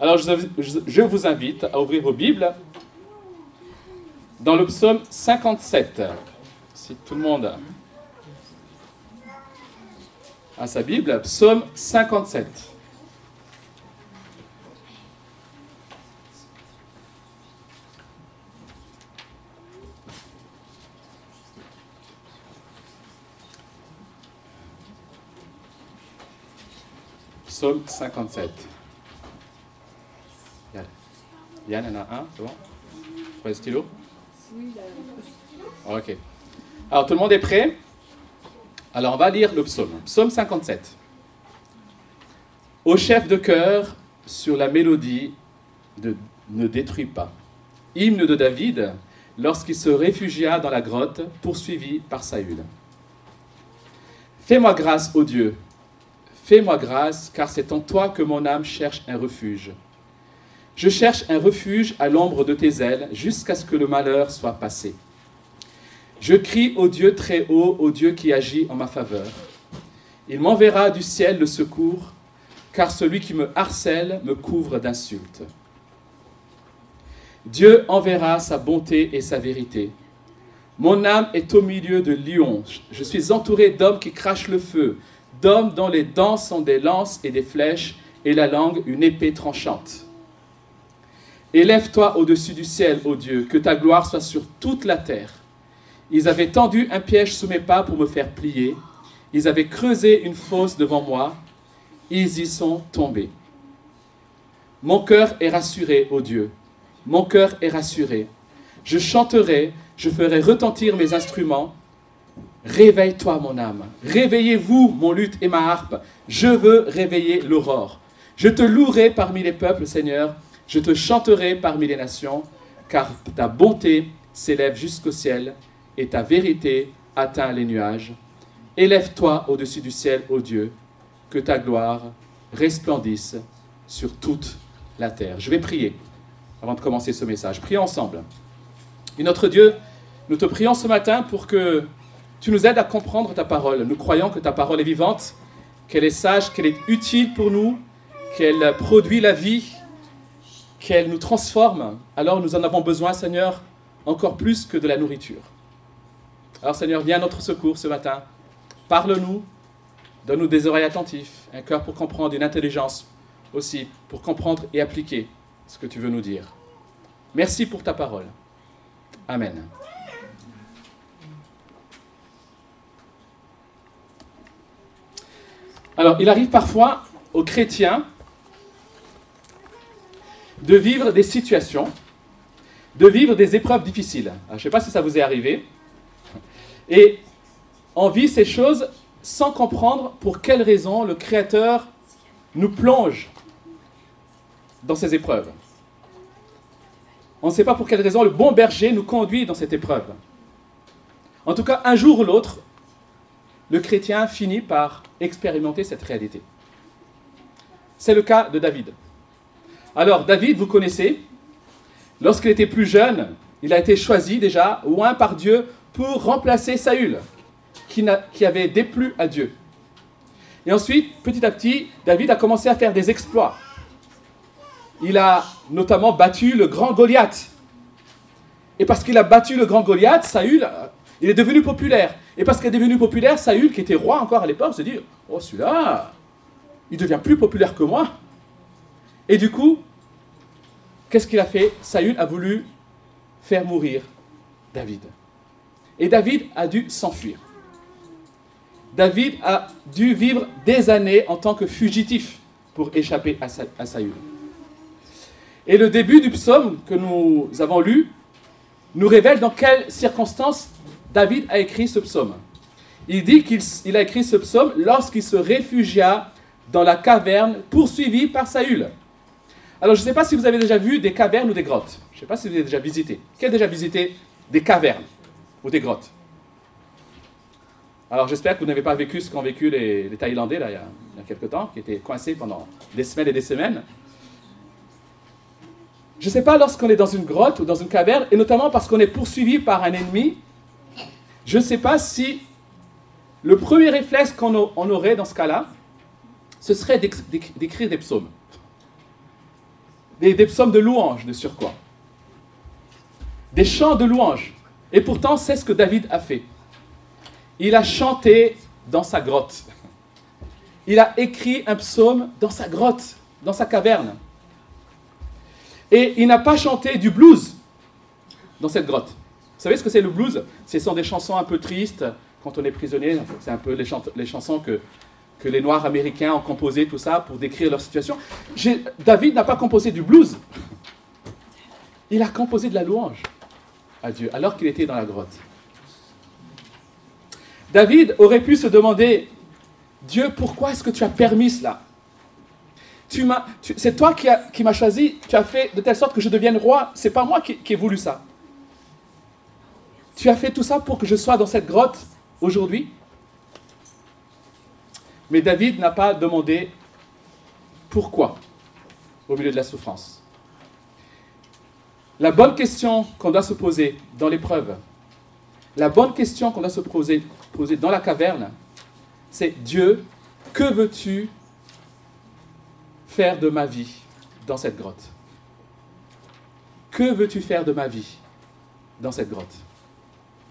Alors je vous invite à ouvrir vos Bibles dans le psaume 57. Si tout le monde a sa Bible, psaume 57. Psaume 57. Yann, Yann en a un, c'est bon? Pour le stylo Oui, Ok. Alors tout le monde est prêt? Alors on va lire le psaume. Psaume 57. Au chef de chœur sur la mélodie de Ne détruis pas. Hymne de David lorsqu'il se réfugia dans la grotte poursuivi par Saül. Fais-moi grâce, ô Dieu, Fais-moi grâce, car c'est en toi que mon âme cherche un refuge. Je cherche un refuge à l'ombre de tes ailes, jusqu'à ce que le malheur soit passé. Je crie au Dieu très haut, au Dieu qui agit en ma faveur. Il m'enverra du ciel le secours, car celui qui me harcèle me couvre d'insultes. Dieu enverra sa bonté et sa vérité. Mon âme est au milieu de lions. Je suis entouré d'hommes qui crachent le feu, d'hommes dont les dents sont des lances et des flèches, et la langue une épée tranchante. Élève-toi au-dessus du ciel, ô Dieu, que ta gloire soit sur toute la terre. Ils avaient tendu un piège sous mes pas pour me faire plier. Ils avaient creusé une fosse devant moi. Ils y sont tombés. Mon cœur est rassuré, ô Dieu. Mon cœur est rassuré. Je chanterai, je ferai retentir mes instruments. Réveille-toi, mon âme. Réveillez-vous, mon luth et ma harpe. Je veux réveiller l'aurore. Je te louerai parmi les peuples, Seigneur. Je te chanterai parmi les nations, car ta bonté s'élève jusqu'au ciel et ta vérité atteint les nuages. Élève-toi au-dessus du ciel, ô Dieu, que ta gloire resplendisse sur toute la terre. Je vais prier avant de commencer ce message. Prions ensemble. Et notre Dieu, nous te prions ce matin pour que tu nous aides à comprendre ta parole. Nous croyons que ta parole est vivante, qu'elle est sage, qu'elle est utile pour nous, qu'elle produit la vie, qu'elle nous transforme. Alors nous en avons besoin, Seigneur, encore plus que de la nourriture. Alors Seigneur, viens à notre secours ce matin. Parle-nous, donne-nous des oreilles attentives, un cœur pour comprendre, une intelligence aussi pour comprendre et appliquer ce que tu veux nous dire. Merci pour ta parole. Amen. Alors, il arrive parfois aux chrétiens de vivre des situations, de vivre des épreuves difficiles. je ne sais pas si ça vous est arrivé. Et on vit ces choses sans comprendre pour quelles raisons le Créateur nous plonge dans ces épreuves. On ne sait pas pour quelle raison le bon berger nous conduit dans cette épreuve. En tout cas, un jour ou l'autre, le chrétien finit par expérimenter cette réalité. C'est le cas de David. Alors, David, vous connaissez, lorsqu'il était plus jeune, il a été choisi déjà, loin par Dieu, pour remplacer Saül, qui, avait déplu à Dieu. Et ensuite, petit à petit, David a commencé à faire des exploits. Il a notamment battu le grand Goliath. Et parce qu'il a battu le grand Goliath, Saül, il est devenu populaire. Et parce qu'il est devenu populaire, Saül, qui était roi encore à l'époque, se dit Oh, celui-là, il devient plus populaire que moi. Et du coup, qu'est-ce qu'il a fait? Saül a voulu faire mourir David. Et David a dû s'enfuir. David a dû vivre des années en tant que fugitif pour échapper à Saül. Et le début du psaume que nous avons lu nous révèle dans quelles circonstances David a écrit ce psaume. Il dit qu'il a écrit ce psaume lorsqu'il se réfugia dans la caverne poursuivi par Saül. Alors je ne sais pas si vous avez déjà vu des cavernes ou des grottes. Je ne sais pas si vous avez déjà visité. Qui a déjà visité des cavernes ou des grottes? Alors j'espère que vous n'avez pas vécu ce qu'ont vécu les, Thaïlandais il, y a, il y a quelque temps, qui étaient coincés pendant des semaines et des semaines. Je ne sais pas lorsqu'on est dans une grotte ou dans une caverne, et notamment parce qu'on est poursuivi par un ennemi, je ne sais pas si le premier réflexe qu'on aurait dans ce cas-là, ce serait d'écrire des psaumes. Des, psaumes de louange de surcroît. Des chants de louange. Et pourtant, c'est ce que David a fait. Il a chanté dans sa grotte. Il a écrit un psaume dans sa grotte, dans sa caverne. Et il n'a pas chanté du blues dans cette grotte. Vous savez ce que c'est le blues? Ce sont des chansons un peu tristes quand on est prisonnier. C'est un peu les chansons que, que les Noirs américains ont composées, tout ça, pour décrire leur situation. David n'a pas composé du blues. Il a composé de la louange à Dieu, alors qu'il était dans la grotte. David aurait pu se demander, Dieu, pourquoi est-ce que tu as permis cela? C'est toi qui, m'as choisi, tu as fait de telle sorte que je devienne roi, c'est pas moi qui ai voulu ça. Tu as fait tout ça pour que je sois dans cette grotte aujourd'hui? Mais David n'a pas demandé pourquoi au milieu de la souffrance. La bonne question qu'on doit se poser dans l'épreuve, la bonne question qu'on doit se poser, dans la caverne, c'est Dieu, que veux-tu faire de ma vie dans cette grotte? Que veux-tu faire de ma vie dans cette grotte,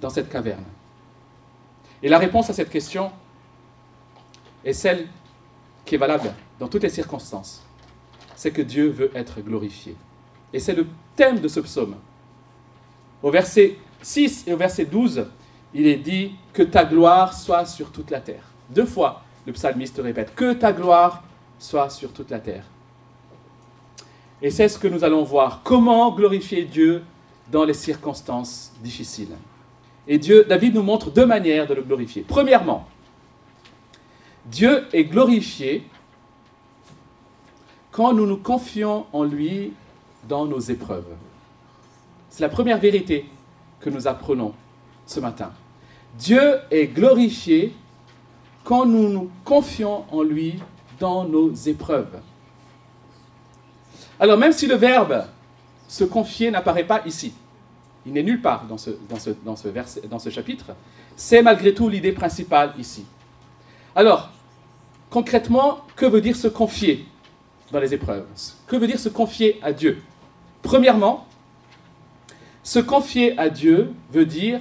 dans cette caverne? Et la réponse à cette question est celle qui est valable dans toutes les circonstances. C'est que Dieu veut être glorifié. Et c'est le thème de ce psaume. Au verset 6 et au verset 12, il est dit que ta gloire soit sur toute la terre. Deux fois, le psalmiste répète que ta gloire soit sur toute la terre. Et c'est ce que nous allons voir. Comment glorifier Dieu dans les circonstances difficiles. Et Dieu, David nous montre deux manières de le glorifier. Premièrement, Dieu est glorifié quand nous nous confions en lui dans nos épreuves. C'est la première vérité que nous apprenons ce matin. Dieu est glorifié quand nous nous confions en lui dans nos épreuves. Alors même si le verbe se confier n'apparaît pas ici, il n'est nulle part dans ce, chapitre, c'est malgré tout l'idée principale ici. Alors, concrètement, que veut dire se confier dans les épreuves? Que veut dire se confier à Dieu? Premièrement, se confier à Dieu veut dire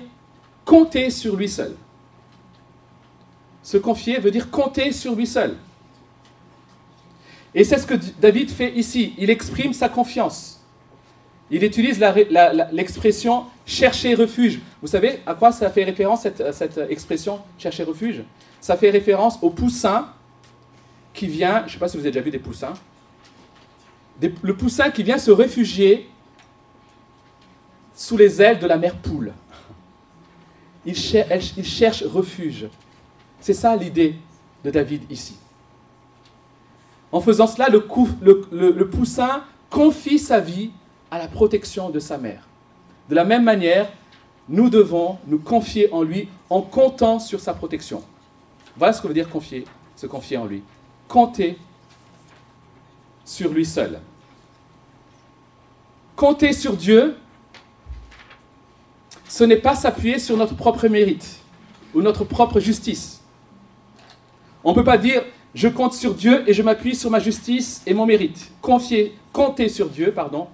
compter sur lui seul. Se confier veut dire compter sur lui seul. Et c'est ce que David fait ici. Il exprime sa confiance. Il utilise l'expression chercher refuge. Vous savez à quoi ça fait référence, cette, expression chercher refuge Ça fait référence au poussin qui vient, je ne sais pas si vous avez déjà vu des poussins, le poussin qui vient se réfugier sous les ailes de la mère poule. Il, cherche refuge. C'est ça l'idée de David ici. En faisant cela, le, le, poussin confie sa vie à la protection de sa mère. De la même manière, nous devons nous confier en lui en comptant sur sa protection. Voilà ce que veut dire confier, se confier en lui. Compter sur lui seul. Compter sur Dieu, ce n'est pas s'appuyer sur notre propre mérite ou notre propre justice. On ne peut pas dire je compte sur Dieu et je m'appuie sur ma justice et mon mérite. Confier, compter sur Dieu, pardon,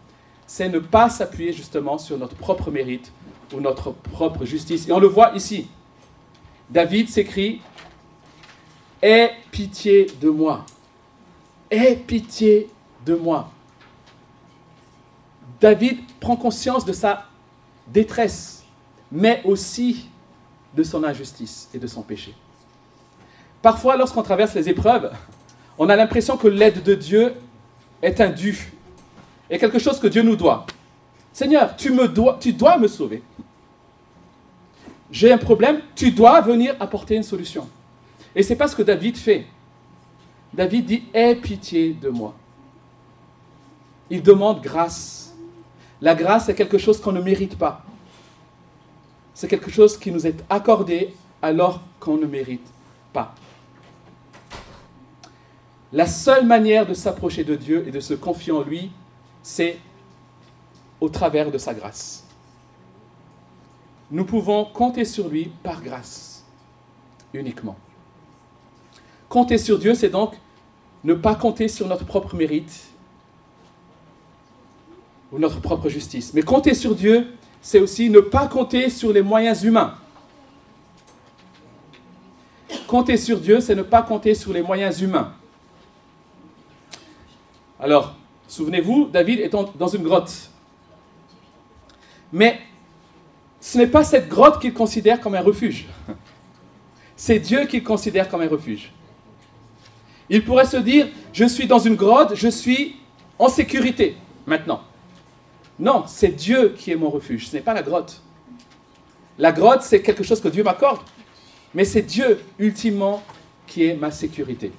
c'est ne pas s'appuyer justement sur notre propre mérite ou notre propre justice. Et on le voit ici. David s'écrit Aie pitié de moi. Aie pitié de moi. David prend conscience de sa détresse, mais aussi de son injustice et de son péché. Parfois, lorsqu'on traverse les épreuves, on a l'impression que l'aide de Dieu est un dû, et quelque chose que Dieu nous doit. Seigneur, tu, tu dois me sauver. J'ai un problème, tu dois venir apporter une solution. Et c'est pas ce que David fait. David dit Aie pitié de moi. Il demande grâce la grâce est quelque chose qu'on ne mérite pas. C'est quelque chose qui nous est accordé alors qu'on ne mérite pas. La seule manière de s'approcher de Dieu et de se confier en lui, c'est au travers de sa grâce. Nous pouvons compter sur lui par grâce, uniquement. Compter sur Dieu, c'est donc ne pas compter sur notre propre mérite ou notre propre justice. Mais compter sur Dieu, c'est aussi ne pas compter sur les moyens humains. Compter sur Dieu, c'est ne pas compter sur les moyens humains. Alors, souvenez-vous, David est dans une grotte. Mais ce n'est pas cette grotte qu'il considère comme un refuge. C'est Dieu qu'il considère comme un refuge. Il pourrait se dire, je suis dans une grotte, je suis en sécurité maintenant. Non, c'est Dieu qui est mon refuge, ce n'est pas la grotte. La grotte, c'est quelque chose que Dieu m'accorde, mais c'est Dieu, ultimement, qui est ma sécurité.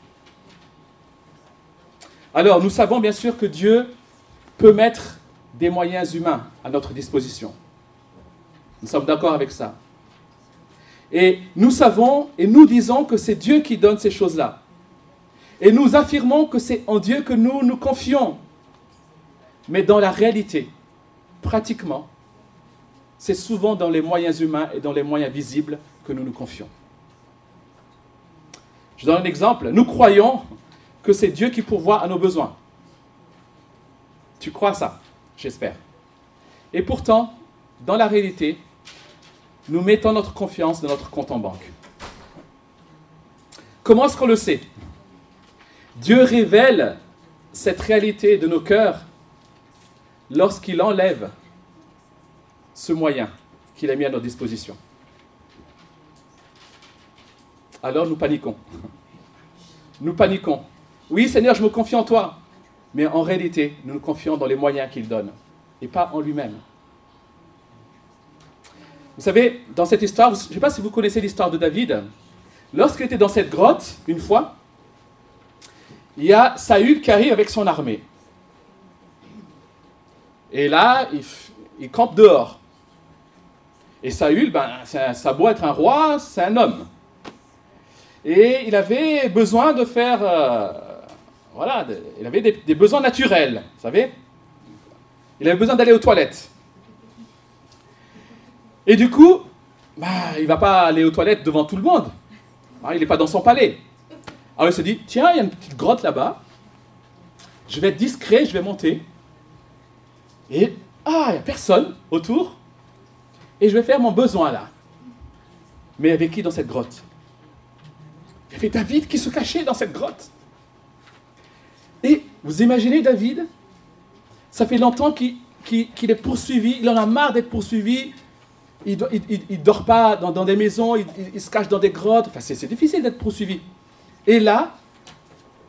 Alors, nous savons bien sûr que Dieu peut mettre des moyens humains à notre disposition. Nous sommes d'accord avec ça. Et nous savons et nous disons que c'est Dieu qui donne ces choses-là. Et nous affirmons que c'est en Dieu que nous nous confions. Mais dans la réalité, pratiquement, c'est souvent dans les moyens humains et dans les moyens visibles que nous nous confions. Je donne un exemple. Nous croyons que c'est Dieu qui pourvoit à nos besoins. Tu crois ça, j'espère. Et pourtant, dans la réalité, nous mettons notre confiance dans notre compte en banque. Comment est-ce qu'on le sait? Dieu révèle cette réalité de nos cœurs lorsqu'il enlève ce moyen qu'il a mis à notre disposition. Alors nous paniquons. Nous paniquons. Oui Seigneur, je me confie en toi. Mais en réalité, nous nous confions dans les moyens qu'il donne et pas en lui-même. Vous savez, dans cette histoire, je ne sais pas si vous connaissez l'histoire de David. Lorsqu'il était dans cette grotte, une fois, il y a Saül qui arrive avec son armée. Et là, il, campe dehors. Et Saül, ben, ça doit être un roi, c'est un homme. Et il avait besoin de faire. Euh, voilà, il avait des, besoins naturels, vous savez. Il avait besoin d'aller aux toilettes. Et du coup, bah, il ne va pas aller aux toilettes devant tout le monde. Ah, il n'est pas dans son palais. Alors il se dit, tiens, il y a une petite grotte là-bas. Je vais être discret, je vais monter. Et, ah, il n'y a personne autour. Et je vais faire mon besoin là. Mais avec qui dans cette grotte? Il y avait David qui se cachait dans cette grotte. Et vous imaginez David? Ça fait longtemps qu'il est poursuivi, il en a marre d'être poursuivi. Il ne dort pas dans, des maisons, il, se cache dans des grottes. Enfin, c'est difficile d'être poursuivi. Et là,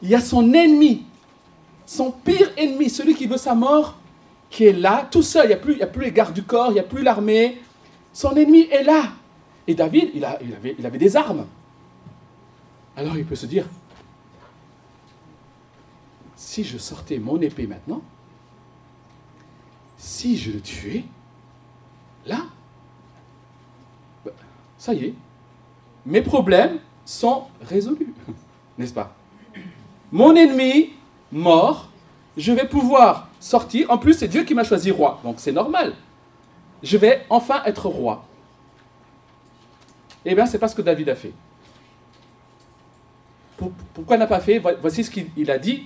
il y a son ennemi, son pire ennemi, celui qui veut sa mort, qui est là, tout seul. Il n'y a, plus, les gardes du corps, il n'y a plus l'armée. Son ennemi est là. Et David, il avait des armes. Alors il peut se dire, si je sortais mon épée maintenant, si je le tuais, là, bah, ça y est, mes problèmes sont résolus n'est-ce pas? Mon ennemi mort, je vais pouvoir sortir. En plus, c'est Dieu qui m'a choisi roi, donc c'est normal. Je vais enfin être roi. Eh bien, c'est pas ce que David a fait. Pourquoi il n'a pas fait? Voici ce qu'il a dit.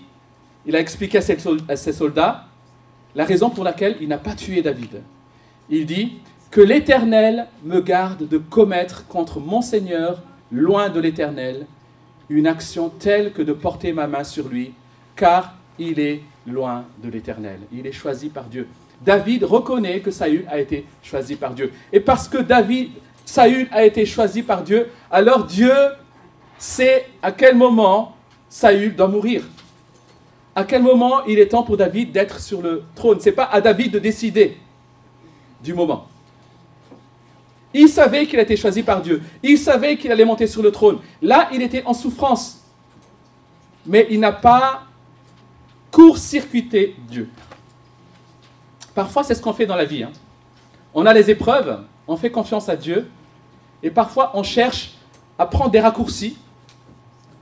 Il a expliqué à ses soldats la raison pour laquelle il n'a pas tué David. Il dit que l'Éternel me garde de commettre contre mon Seigneur, loin de l'Éternel, une action telle que de porter ma main sur lui, car il est loin de l'Éternel. Il est choisi par Dieu. David reconnaît que Saül a été choisi par Dieu. Et parce que David, Saül a été choisi par Dieu, alors Dieu sait à quel moment Saül doit mourir. À quel moment il est temps pour David d'être sur le trône. Ce n'est pas à David de décider du moment. Il savait qu'il a été choisi par Dieu. Il savait qu'il allait monter sur le trône. Là, il était en souffrance. Mais il n'a pas court-circuité Dieu. Parfois, c'est ce qu'on fait dans la vie. Hein. On a les épreuves, on fait confiance à Dieu, et parfois on cherche à prendre des raccourcis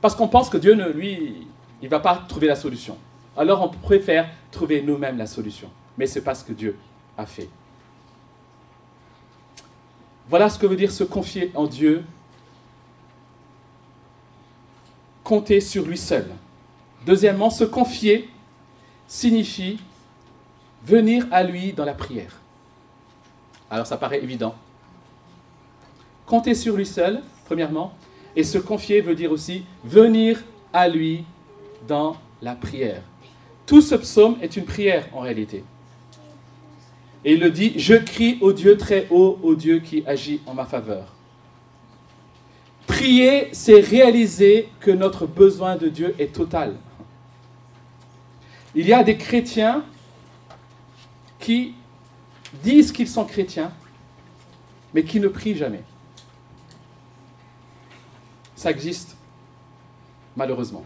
parce qu'on pense que Dieu, ne, lui, ne va pas trouver la solution. Alors on préfère trouver nous-mêmes la solution. Mais ce n'est pas ce que Dieu a fait. Voilà ce que veut dire se confier en Dieu, compter sur lui seul. Deuxièmement, se confier signifie venir à lui dans la prière. Alors ça paraît évident. Compter sur lui seul, premièrement, et se confier veut dire aussi venir à lui dans la prière. Tout ce psaume est une prière en réalité. Et il le dit, je crie au Dieu très haut, au Dieu qui agit en ma faveur. Prier, c'est réaliser que notre besoin de Dieu est total. Il y a des chrétiens qui disent qu'ils sont chrétiens, mais qui ne prient jamais. Ça existe, malheureusement.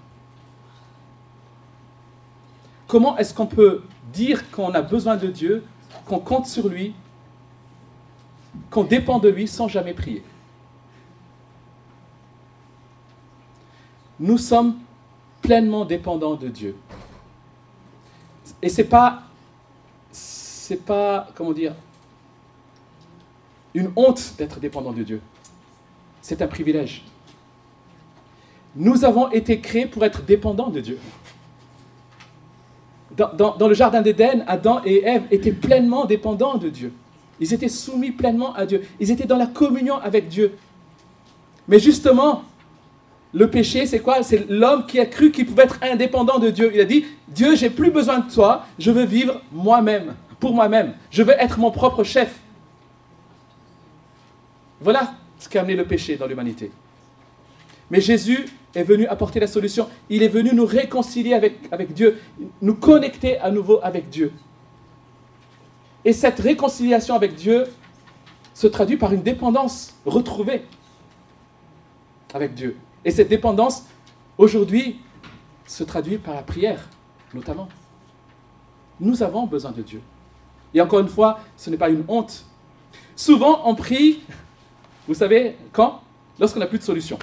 Comment est-ce qu'on peut dire qu'on a besoin de Dieu, qu'on compte sur lui, qu'on dépend de lui sans jamais prier Nous sommes pleinement dépendants de Dieu. Et c'est pas c'est pas comment dire une honte d'être dépendant de Dieu. C'est un privilège. Nous avons été créés pour être dépendants de Dieu. Dans, le jardin d'Éden, Adam et Ève étaient pleinement dépendants de Dieu. Ils étaient soumis pleinement à Dieu. Ils étaient dans la communion avec Dieu. Mais justement, le péché, c'est quoi? C'est l'homme qui a cru qu'il pouvait être indépendant de Dieu. Il a dit, Dieu, j'ai plus besoin de toi, je veux vivre moi-même, pour moi-même. Je veux être mon propre chef. Voilà ce qui a amené le péché dans l'humanité. Mais Jésus est venu apporter la solution. Il est venu nous réconcilier avec, Dieu, nous connecter à nouveau avec Dieu. Et cette réconciliation avec Dieu se traduit par une dépendance retrouvée avec Dieu. Et cette dépendance, aujourd'hui, se traduit par la prière, notamment. Nous avons besoin de Dieu. Et encore une fois, ce n'est pas une honte. Souvent, on prie, vous savez, quand? Lorsqu'on n'a plus de solution.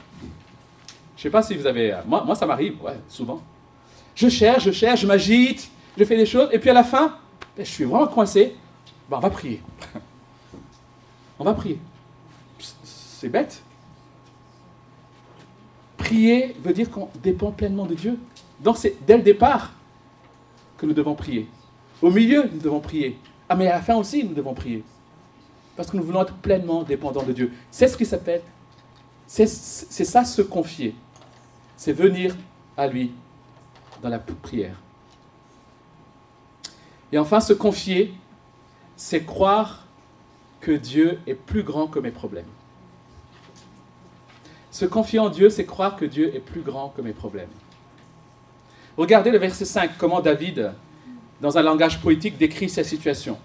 Je ne sais pas si vous avez... Moi, moi ça m'arrive, ouais, souvent. Je cherche, je cherche, je m'agite, je fais des choses, et puis à la fin, ben, je suis vraiment coincé. Ben, on va prier. on va prier. C'est bête, Prier veut dire qu'on dépend pleinement de Dieu. Donc c'est dès le départ que nous devons prier. Au milieu, nous devons prier. Ah, mais à la fin aussi, nous devons prier. Parce que nous voulons être pleinement dépendants de Dieu. C'est ce qui s'appelle, c'est ça se confier. C'est venir à lui dans la prière. Et enfin, se confier, c'est croire que Dieu est plus grand que mes problèmes. Se confier en Dieu, c'est croire que Dieu est plus grand que mes problèmes. Regardez le verset 5, comment David, dans un langage poétique, décrit sa situation.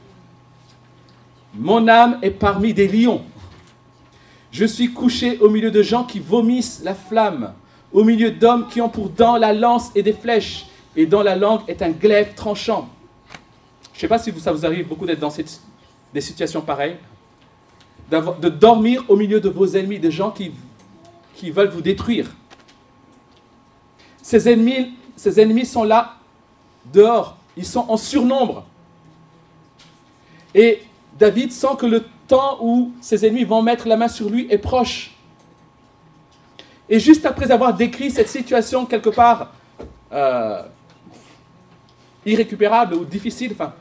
Mon âme est parmi des lions. Je suis couché au milieu de gens qui vomissent la flamme, au milieu d'hommes qui ont pour dents la lance et des flèches, et dont la langue est un glaive tranchant. Je ne sais pas si ça vous arrive beaucoup d'être dans des situations pareilles, de dormir au milieu de vos ennemis, des gens qui veulent vous détruire. Ces ces ennemis sont là, dehors. Ils sont en surnombre. Et David sent que le temps où ses ennemis vont mettre la main sur lui est proche. Et juste après avoir décrit cette situation quelque part euh, irrécupérable ou difficile, enfin,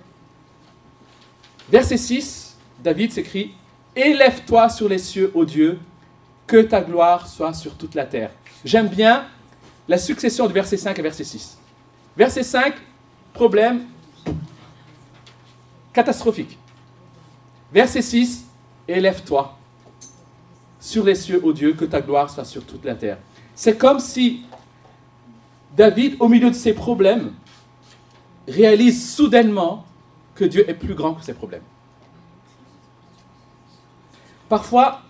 verset 6, David s'écrit Élève-toi sur les cieux, ô Dieu, que ta gloire soit sur toute la terre. J'aime bien la succession de verset 5 et verset 6. Verset 5, problème catastrophique. Verset 6, élève-toi sur les cieux, ô Dieu, que ta gloire soit sur toute la terre. C'est comme si David, au milieu de ses problèmes, réalise soudainement que Dieu est plus grand que ses problèmes. Parfois,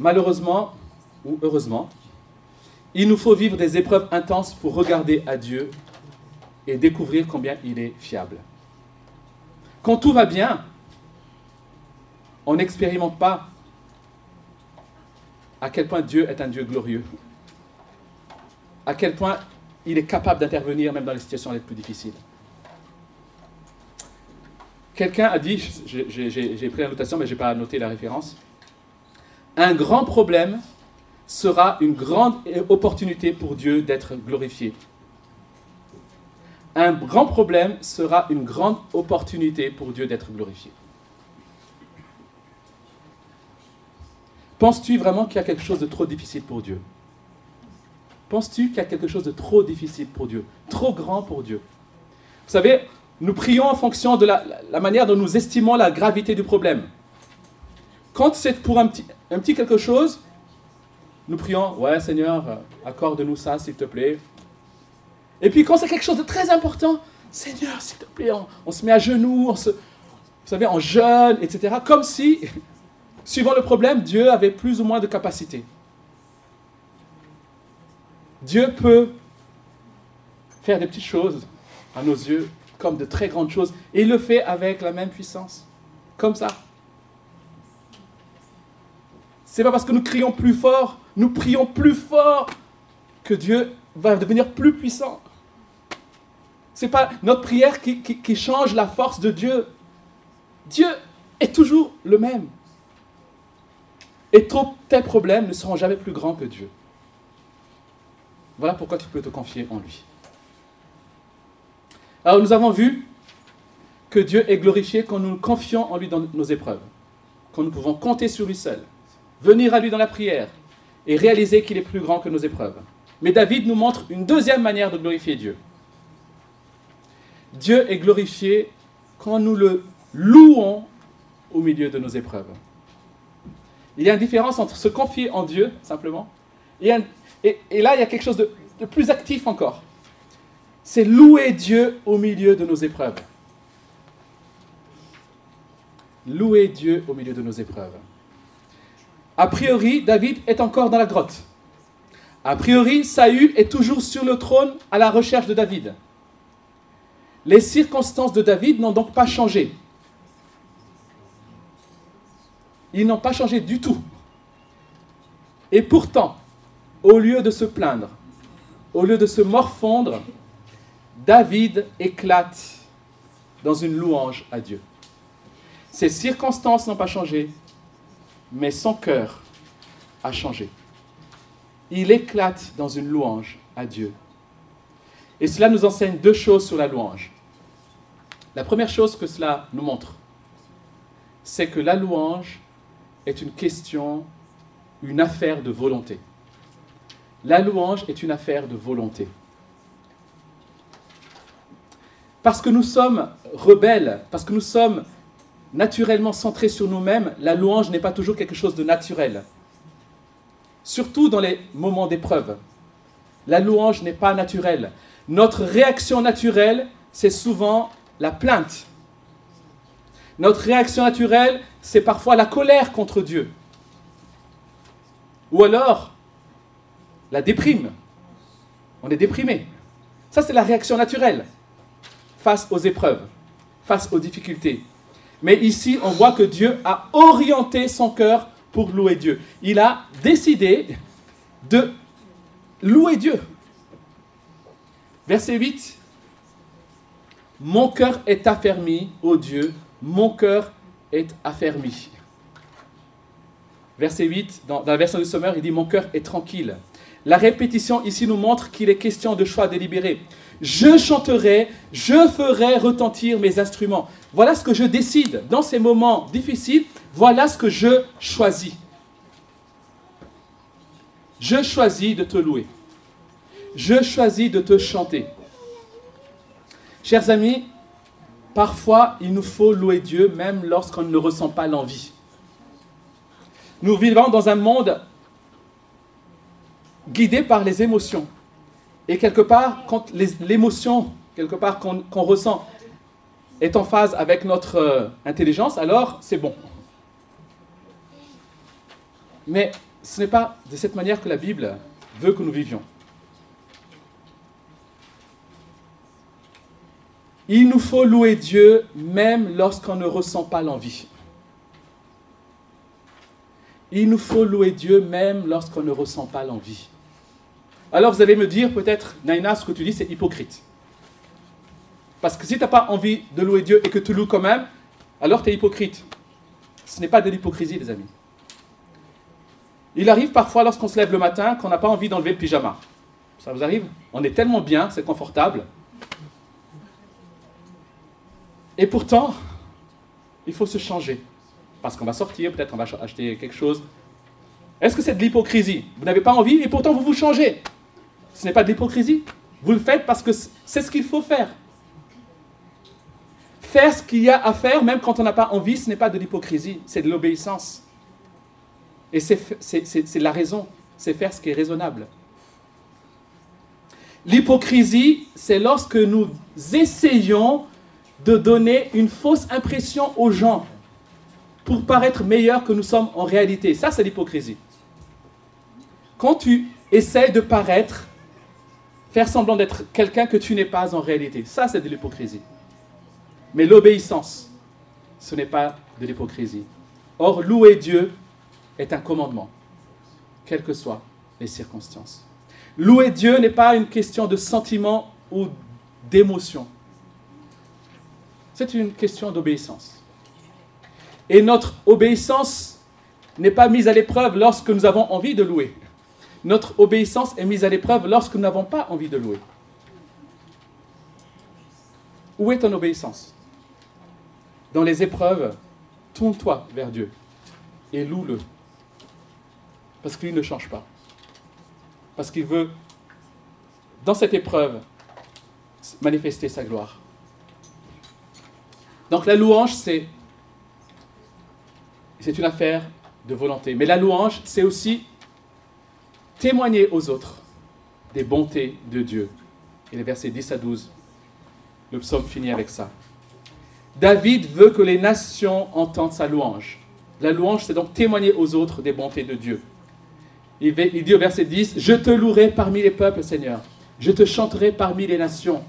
Malheureusement, ou heureusement, il nous faut vivre des épreuves intenses pour regarder à Dieu et découvrir combien il est fiable. Quand tout va bien, on n'expérimente pas à quel point Dieu est un Dieu glorieux, à quel point il est capable d'intervenir même dans les situations les plus difficiles? Quelqu'un a dit, j'ai pris la notation mais je n'ai pas noté la référence, un grand problème sera une grande opportunité pour Dieu d'être glorifié. un grand problème sera une grande opportunité pour Dieu d'être glorifié. Penses-tu vraiment qu'il y a quelque chose de trop difficile pour Dieu? Penses-tu qu'il y a quelque chose de trop difficile pour Dieu? Trop grand pour Dieu? Vous savez, nous prions en fonction de la, manière dont nous estimons la gravité du problème. Quand c'est pour un petit, quelque chose, nous prions, ouais Seigneur, accorde-nous ça s'il te plaît. Et puis quand c'est quelque chose de très important, Seigneur, s'il te plaît, on, se met à genoux, on se, vous savez, en jeûne, etc. Comme si Suivant le problème, Dieu avait plus ou moins de capacité. Dieu peut faire des petites choses à nos yeux comme de très grandes choses et il le fait avec la même puissance. Comme ça. C'est pas parce que nous crions plus fort, nous prions plus fort que Dieu va devenir plus puissant. C'est pas notre prière qui, qui change la force de Dieu. Dieu est toujours le même. Et tous tes problèmes ne seront jamais plus grands que Dieu. Voilà pourquoi tu peux te confier en lui. Alors nous avons vu que Dieu est glorifié quand nous nous confions en lui dans nos épreuves, quand nous pouvons compter sur lui seul, venir à lui dans la prière et réaliser qu'il est plus grand que nos épreuves. Mais David nous montre une deuxième manière de glorifier Dieu. Dieu est glorifié quand nous le louons au milieu de nos épreuves. Il y a une différence entre se confier en Dieu, simplement, et, là, il y a quelque chose de, plus actif encore. C'est louer Dieu au milieu de nos épreuves. Louer Dieu au milieu de nos épreuves. A priori, David est encore dans la grotte. A priori, Saül est toujours sur le trône à la recherche de David. Les circonstances de David n'ont donc pas changé. Ils n'ont pas changé du tout. Et pourtant, au lieu de se plaindre, au lieu de se morfondre, David éclate dans une louange à Dieu. Ses circonstances n'ont pas changé, mais son cœur a changé. Il éclate dans une louange à Dieu. Et cela nous enseigne deux choses sur la louange. La première chose que cela nous montre, c'est que la louange est une question, une affaire de volonté. La louange est une affaire de volonté. Parce que nous sommes rebelles, parce que nous sommes naturellement centrés sur nous-mêmes, la louange n'est pas toujours quelque chose de naturel. Surtout dans les moments d'épreuve. La louange n'est pas naturelle. Notre réaction naturelle, c'est souvent la plainte. Notre réaction naturelle, c'est parfois la colère contre Dieu. Ou alors, la déprime. On est déprimé. Ça, c'est la réaction naturelle face aux épreuves, face aux difficultés. Mais ici, on voit que Dieu a orienté son cœur pour louer Dieu. Il a décidé de louer Dieu. Verset 8. Mon cœur est affermi, ô Dieu, mon cœur est affermi. Verset 8, dans, la version du Sommeur, il dit Mon cœur est tranquille. La répétition ici nous montre qu'il est question de choix délibéré. Je chanterai, je ferai retentir mes instruments. Voilà ce que je décide dans ces moments difficiles. Voilà ce que je choisis. Je choisis de te louer. Je choisis de te chanter. Chers amis, Parfois, il nous faut louer Dieu même lorsqu'on ne ressent pas l'envie. Nous vivons dans un monde guidé par les émotions. Et quelque part, quand l'émotion, quelque part qu'on ressent, est en phase avec notre euh, intelligence, alors c'est bon. Mais ce n'est pas de cette manière que la Bible veut que nous vivions. Il nous faut louer Dieu même lorsqu'on ne ressent pas l'envie. Il nous faut louer Dieu même lorsqu'on ne ressent pas l'envie. Alors vous allez me dire peut-être, Naina, ce que tu dis, c'est hypocrite. Parce que si tu n'as pas envie de louer Dieu et que tu loues quand même, alors tu es hypocrite. Ce n'est pas de l'hypocrisie, les amis. Il arrive parfois lorsqu'on se lève le matin qu'on n'a pas envie d'enlever le pyjama. Ça vous arrive? On est tellement bien, c'est confortable, Et pourtant, il faut se changer. Parce qu'on va sortir, peut-être on va acheter quelque chose. Est-ce que c'est de l'hypocrisie? Vous n'avez pas envie et pourtant vous vous changez. Ce n'est pas de l'hypocrisie. Vous le faites parce que c'est ce qu'il faut faire. Faire ce qu'il y a à faire, même quand on n'a pas envie, ce n'est pas de l'hypocrisie, c'est de l'obéissance. Et c'est la raison, c'est faire ce qui est raisonnable. L'hypocrisie, c'est lorsque nous essayons de donner une fausse impression aux gens pour paraître meilleurs que nous sommes en réalité. Ça, c'est l'hypocrisie. Quand tu essaies de paraître, faire semblant d'être quelqu'un que tu n'es pas en réalité, ça, c'est de l'hypocrisie. Mais l'obéissance, ce n'est pas de l'hypocrisie. Or, louer Dieu est un commandement, quelles que soient les circonstances. Louer Dieu n'est pas une question de sentiment ou d'émotion. C'est une question d'obéissance. Et notre obéissance n'est pas mise à l'épreuve lorsque nous avons envie de louer. Notre obéissance est mise à l'épreuve lorsque nous n'avons pas envie de louer. Où est ton obéissance? Dans les épreuves, tourne-toi vers Dieu et loue-le. Parce qu'il ne change pas. Parce qu'il veut, dans cette épreuve, manifester sa gloire. Donc la louange, c'est, une affaire de volonté. Mais la louange, c'est aussi témoigner aux autres des bontés de Dieu. Et les versets 10 à 12, le psaume finit avec ça. David veut que les nations entendent sa louange. La louange, c'est donc témoigner aux autres des bontés de Dieu. Il dit au verset 10, Je te louerai parmi les peuples, Seigneur. Je te chanterai parmi les nations.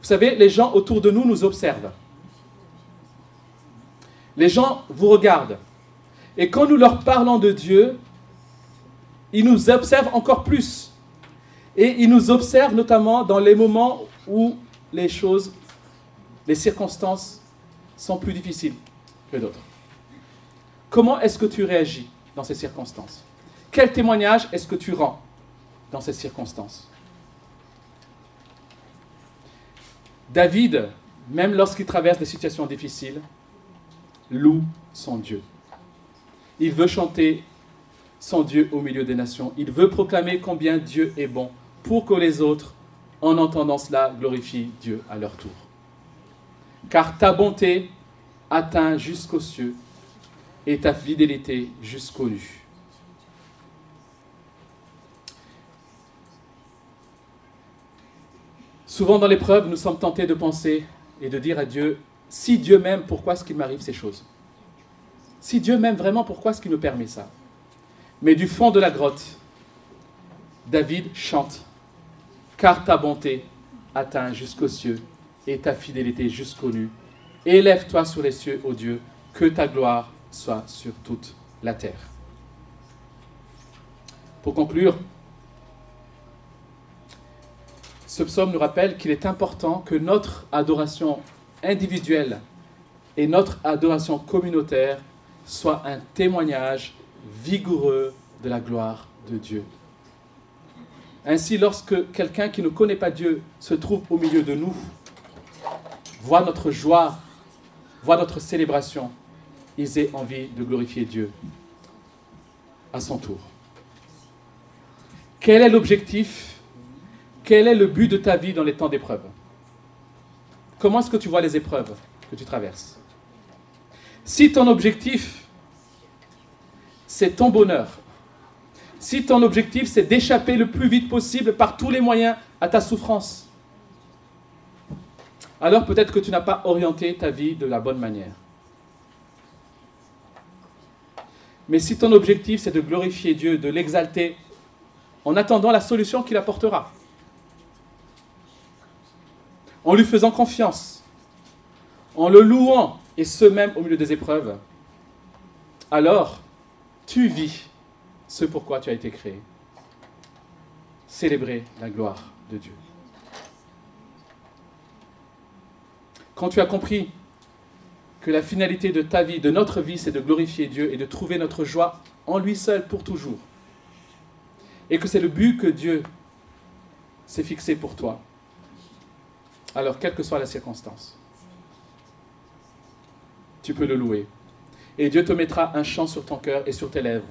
Vous savez, les gens autour de nous nous observent. Les gens vous regardent. Et quand nous leur parlons de Dieu, ils nous observent encore plus. Et ils nous observent notamment dans les moments où les choses, les circonstances sont plus difficiles que d'autres. Comment est-ce que tu réagis dans ces circonstances? Quel témoignage est-ce que tu rends dans ces circonstances? David, même lorsqu'il traverse des situations difficiles, loue son Dieu. Il veut chanter son Dieu au milieu des nations. Il veut proclamer combien Dieu est bon pour que les autres, en entendant cela, glorifient Dieu à leur tour. Car ta bonté atteint jusqu'aux cieux et ta fidélité jusqu'aux nues. Souvent dans l'épreuve, nous sommes tentés de penser et de dire à Dieu, si Dieu m'aime, pourquoi est-ce qu'il m'arrive ces choses? Si Dieu m'aime vraiment, pourquoi est-ce qu'il me permet ça? Mais du fond de la grotte, David chante, car ta bonté atteint jusqu'aux cieux et ta fidélité jusqu'aux nues. Élève-toi sur les cieux, ô Dieu, que ta gloire soit sur toute la terre. Pour conclure, ce psaume nous rappelle qu'il est important que notre adoration individuelle et notre adoration communautaire soit un témoignage vigoureux de la gloire de Dieu. Ainsi, lorsque quelqu'un qui ne connaît pas Dieu se trouve au milieu de nous, voit notre joie, voit notre célébration, ils aient envie de glorifier Dieu à son tour. Quel est l'objectif? Quel est le but de ta vie dans les temps d'épreuve? Comment est-ce que tu vois les épreuves que tu traverses Si ton objectif, c'est ton bonheur, si ton objectif, c'est d'échapper le plus vite possible par tous les moyens à ta souffrance, alors peut-être que tu n'as pas orienté ta vie de la bonne manière. Mais si ton objectif, c'est de glorifier Dieu, de l'exalter, en attendant la solution qu'il apportera, en lui faisant confiance, en le louant, et ce même au milieu des épreuves, alors tu vis ce pourquoi tu as été créé. Célébrer la gloire de Dieu. Quand tu as compris que la finalité de ta vie, de notre vie, c'est de glorifier Dieu et de trouver notre joie en lui seul pour toujours, et que c'est le but que Dieu s'est fixé pour toi, alors quelle que soit la circonstance, tu peux le louer. Et Dieu te mettra un chant sur ton cœur et sur tes lèvres.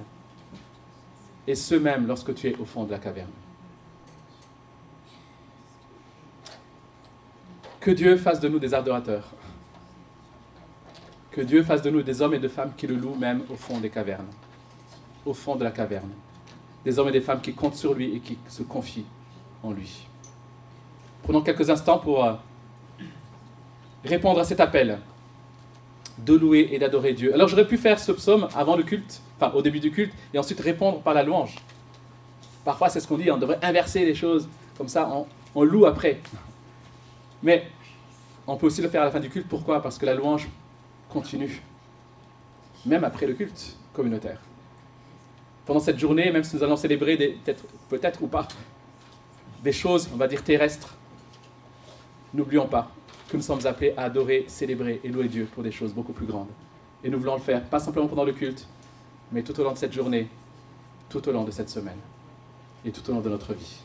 Et ce même lorsque tu es au fond de la caverne. Que Dieu fasse de nous des adorateurs. Que Dieu fasse de nous des hommes et des femmes qui le louent même au fond des cavernes. Au fond de la caverne. Des hommes et des femmes qui comptent sur lui et qui se confient en lui. Prenons quelques instants pour euh, répondre à cet appel de louer et d'adorer Dieu. Alors j'aurais pu faire ce psaume avant le culte, enfin au début du culte, et ensuite répondre par la louange. Parfois c'est ce qu'on dit, on devrait inverser les choses, comme ça on, loue après. Mais on peut aussi le faire à la fin du culte, pourquoi? Parce que la louange continue, même après le culte communautaire. Pendant cette journée, même si nous allons célébrer peut-être peut ou pas des choses, on va dire terrestres, n'oublions pas que nous sommes appelés à adorer, célébrer et louer Dieu pour des choses beaucoup plus grandes. Et nous voulons le faire, pas simplement pendant le culte, mais tout au long de cette journée, tout au long de cette semaine et tout au long de notre vie.